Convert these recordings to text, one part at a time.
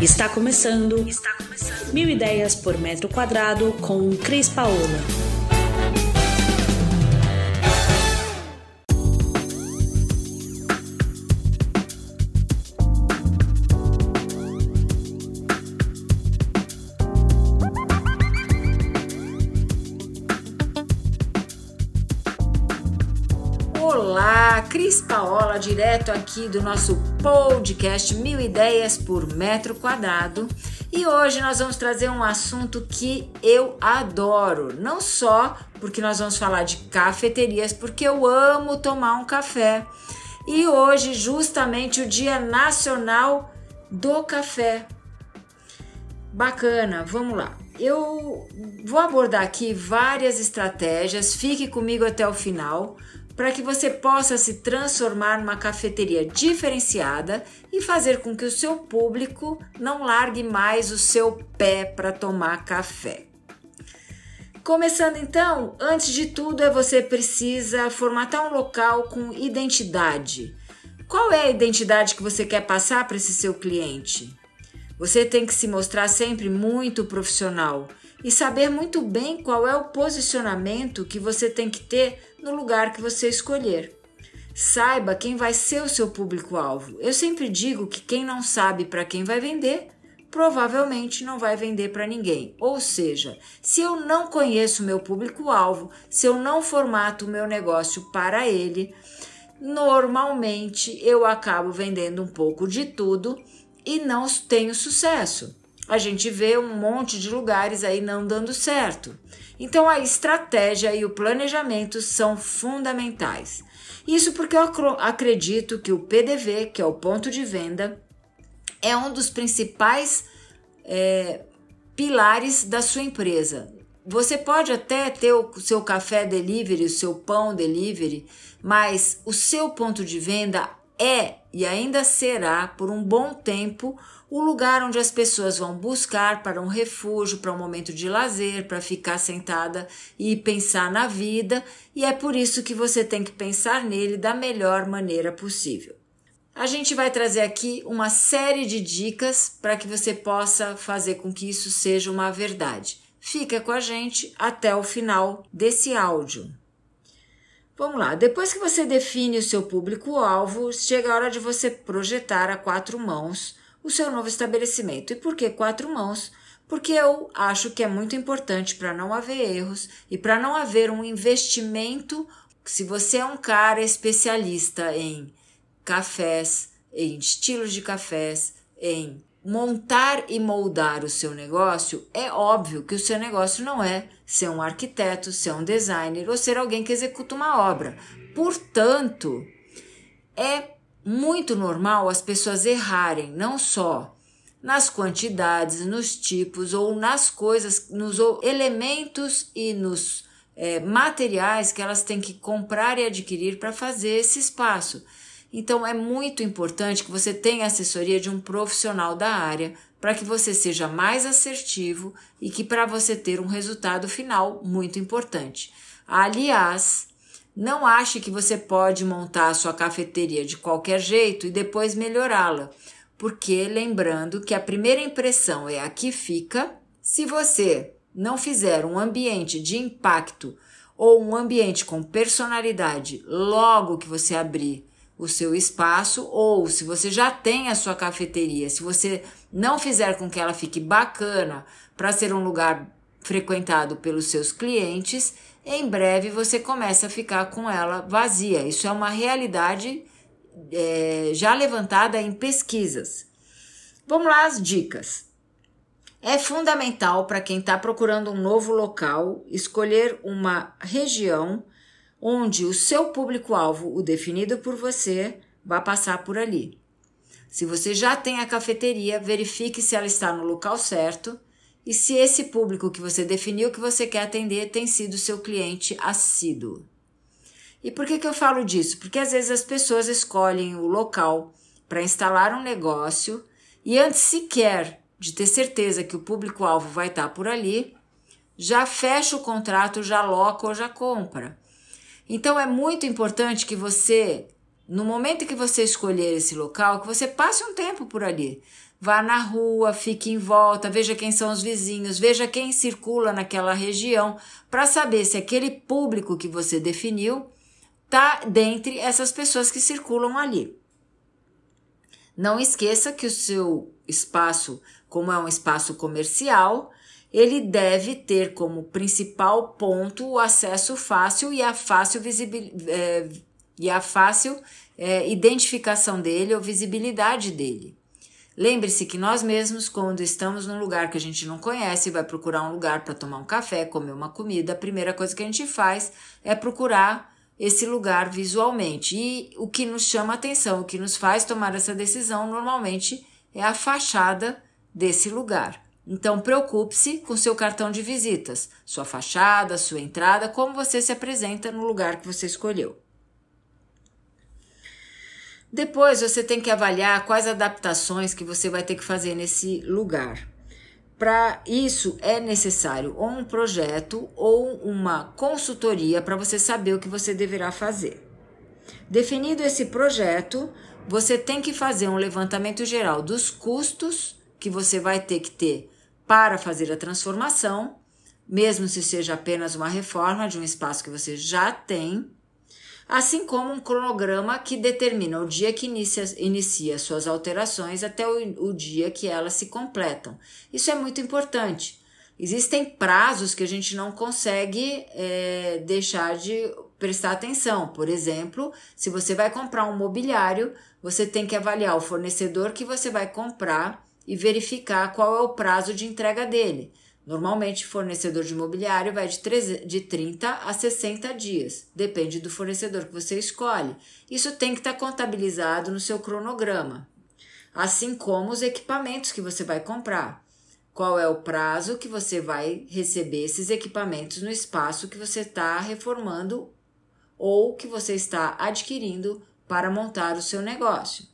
Está começando. Está começando. Mil ideias por metro quadrado com Cris Paola. Cris Paola, direto aqui do nosso podcast Mil Ideias por Metro Quadrado. E hoje nós vamos trazer um assunto que eu adoro, não só porque nós vamos falar de cafeterias, porque eu amo tomar um café. E hoje, justamente, o Dia Nacional do Café. Bacana, vamos lá. Eu vou abordar aqui várias estratégias, fique comigo até o final para que você possa se transformar numa cafeteria diferenciada e fazer com que o seu público não largue mais o seu pé para tomar café. Começando então, antes de tudo, é você precisa formatar um local com identidade. Qual é a identidade que você quer passar para esse seu cliente? Você tem que se mostrar sempre muito profissional e saber muito bem qual é o posicionamento que você tem que ter no lugar que você escolher. Saiba quem vai ser o seu público-alvo. Eu sempre digo que quem não sabe para quem vai vender, provavelmente não vai vender para ninguém. Ou seja, se eu não conheço o meu público-alvo, se eu não formato o meu negócio para ele, normalmente eu acabo vendendo um pouco de tudo e não tenho sucesso a gente vê um monte de lugares aí não dando certo. Então a estratégia e o planejamento são fundamentais. Isso porque eu acredito que o PDV, que é o ponto de venda, é um dos principais é, pilares da sua empresa. Você pode até ter o seu café delivery, o seu pão delivery, mas o seu ponto de venda é e ainda será por um bom tempo o lugar onde as pessoas vão buscar para um refúgio, para um momento de lazer, para ficar sentada e pensar na vida, e é por isso que você tem que pensar nele da melhor maneira possível. A gente vai trazer aqui uma série de dicas para que você possa fazer com que isso seja uma verdade. Fica com a gente até o final desse áudio. Vamos lá, depois que você define o seu público-alvo, chega a hora de você projetar a quatro mãos o seu novo estabelecimento. E por que quatro mãos? Porque eu acho que é muito importante para não haver erros e para não haver um investimento. Se você é um cara especialista em cafés, em estilos de cafés, em montar e moldar o seu negócio, é óbvio que o seu negócio não é ser um arquiteto, ser um designer ou ser alguém que executa uma obra. Portanto, é muito normal as pessoas errarem, não só nas quantidades, nos tipos ou nas coisas, nos elementos e nos é, materiais que elas têm que comprar e adquirir para fazer esse espaço. Então é muito importante que você tenha assessoria de um profissional da área para que você seja mais assertivo e que para você ter um resultado final muito importante. Aliás, não ache que você pode montar a sua cafeteria de qualquer jeito e depois melhorá-la, porque lembrando que a primeira impressão é a que fica. Se você não fizer um ambiente de impacto ou um ambiente com personalidade logo que você abrir o seu espaço, ou se você já tem a sua cafeteria, se você não fizer com que ela fique bacana para ser um lugar frequentado pelos seus clientes, em breve você começa a ficar com ela vazia. Isso é uma realidade é, já levantada em pesquisas. Vamos lá, as dicas. É fundamental para quem está procurando um novo local escolher uma região onde o seu público-alvo, o definido por você, vai passar por ali. Se você já tem a cafeteria, verifique se ela está no local certo e se esse público que você definiu que você quer atender tem sido seu cliente assíduo. E por que, que eu falo disso? Porque às vezes as pessoas escolhem o local para instalar um negócio e antes sequer de ter certeza que o público-alvo vai estar por ali, já fecha o contrato, já loca ou já compra. Então é muito importante que você no momento que você escolher esse local, que você passe um tempo por ali. Vá na rua, fique em volta, veja quem são os vizinhos, veja quem circula naquela região, para saber se aquele público que você definiu está dentre essas pessoas que circulam ali. Não esqueça que o seu espaço, como é um espaço comercial, ele deve ter como principal ponto o acesso fácil e a fácil, visibil, é, e a fácil é, identificação dele ou visibilidade dele. Lembre-se que nós mesmos, quando estamos num lugar que a gente não conhece, vai procurar um lugar para tomar um café, comer uma comida, a primeira coisa que a gente faz é procurar esse lugar visualmente. E o que nos chama atenção, o que nos faz tomar essa decisão, normalmente é a fachada desse lugar. Então, preocupe-se com seu cartão de visitas, sua fachada, sua entrada, como você se apresenta no lugar que você escolheu. Depois você tem que avaliar quais adaptações que você vai ter que fazer nesse lugar. Para isso é necessário ou um projeto ou uma consultoria para você saber o que você deverá fazer. Definido esse projeto, você tem que fazer um levantamento geral dos custos que você vai ter que ter para fazer a transformação, mesmo se seja apenas uma reforma de um espaço que você já tem assim como um cronograma que determina o dia que inicia, inicia suas alterações até o, o dia que elas se completam. Isso é muito importante. Existem prazos que a gente não consegue é, deixar de prestar atenção. Por exemplo, se você vai comprar um mobiliário, você tem que avaliar o fornecedor que você vai comprar e verificar qual é o prazo de entrega dele. Normalmente, fornecedor de imobiliário vai de, 13, de 30 a 60 dias, depende do fornecedor que você escolhe. Isso tem que estar tá contabilizado no seu cronograma, assim como os equipamentos que você vai comprar. Qual é o prazo que você vai receber esses equipamentos no espaço que você está reformando ou que você está adquirindo para montar o seu negócio.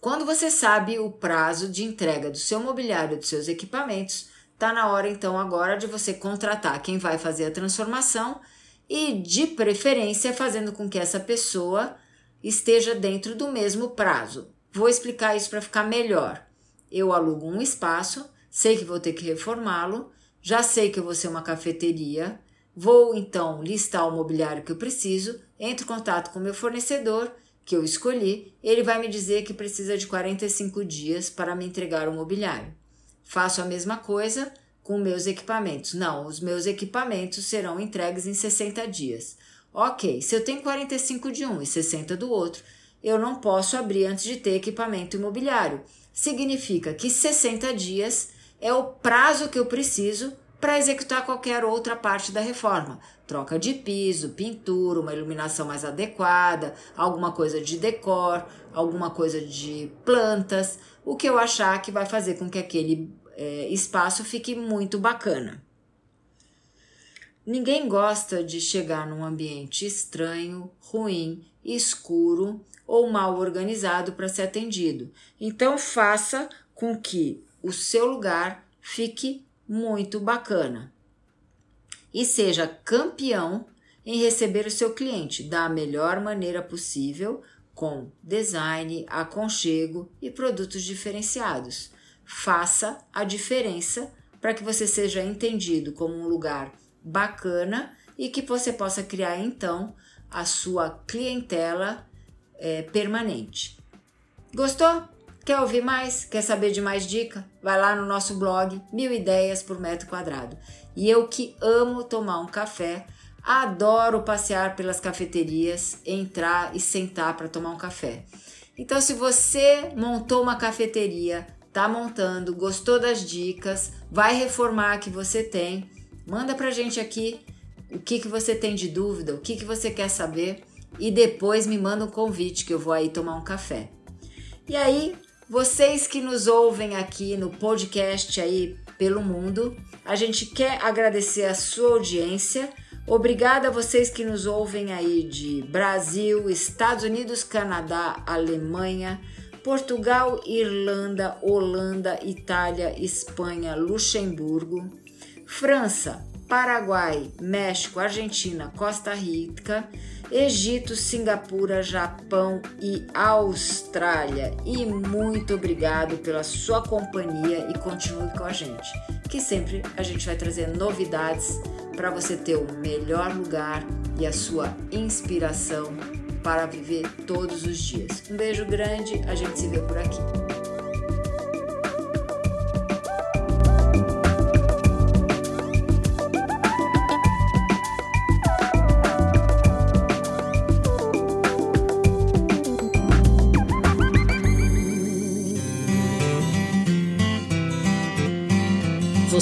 Quando você sabe o prazo de entrega do seu mobiliário dos seus equipamentos, tá na hora então agora de você contratar quem vai fazer a transformação e, de preferência, fazendo com que essa pessoa esteja dentro do mesmo prazo. Vou explicar isso para ficar melhor. Eu alugo um espaço, sei que vou ter que reformá-lo, já sei que eu vou ser uma cafeteria, vou então listar o mobiliário que eu preciso, entro em contato com o meu fornecedor que eu escolhi, ele vai me dizer que precisa de 45 dias para me entregar o mobiliário. Faço a mesma coisa com meus equipamentos. Não, os meus equipamentos serão entregues em 60 dias. Ok, se eu tenho 45 de um e 60 do outro, eu não posso abrir antes de ter equipamento imobiliário. Significa que 60 dias é o prazo que eu preciso para executar qualquer outra parte da reforma. Troca de piso, pintura, uma iluminação mais adequada, alguma coisa de decor, alguma coisa de plantas, o que eu achar que vai fazer com que aquele é, espaço fique muito bacana. Ninguém gosta de chegar num ambiente estranho, ruim, escuro ou mal organizado para ser atendido. Então, faça com que o seu lugar fique muito bacana. E seja campeão em receber o seu cliente da melhor maneira possível, com design, aconchego e produtos diferenciados. Faça a diferença para que você seja entendido como um lugar bacana e que você possa criar então a sua clientela é, permanente. Gostou? Quer ouvir mais? Quer saber de mais dica? Vai lá no nosso blog Mil Ideias por Metro Quadrado. E eu que amo tomar um café, adoro passear pelas cafeterias, entrar e sentar para tomar um café. Então, se você montou uma cafeteria, tá montando, gostou das dicas, vai reformar a que você tem, manda pra gente aqui o que, que você tem de dúvida, o que, que você quer saber e depois me manda um convite que eu vou aí tomar um café. E aí, vocês que nos ouvem aqui no podcast aí pelo mundo, a gente quer agradecer a sua audiência. Obrigada a vocês que nos ouvem aí de Brasil, Estados Unidos, Canadá, Alemanha, Portugal, Irlanda, Holanda, Itália, Espanha, Luxemburgo, França, Paraguai, México, Argentina, Costa Rica, Egito, Singapura, Japão e Austrália. E muito obrigado pela sua companhia e continue com a gente, que sempre a gente vai trazer novidades para você ter o melhor lugar e a sua inspiração para viver todos os dias. Um beijo grande, a gente se vê por aqui.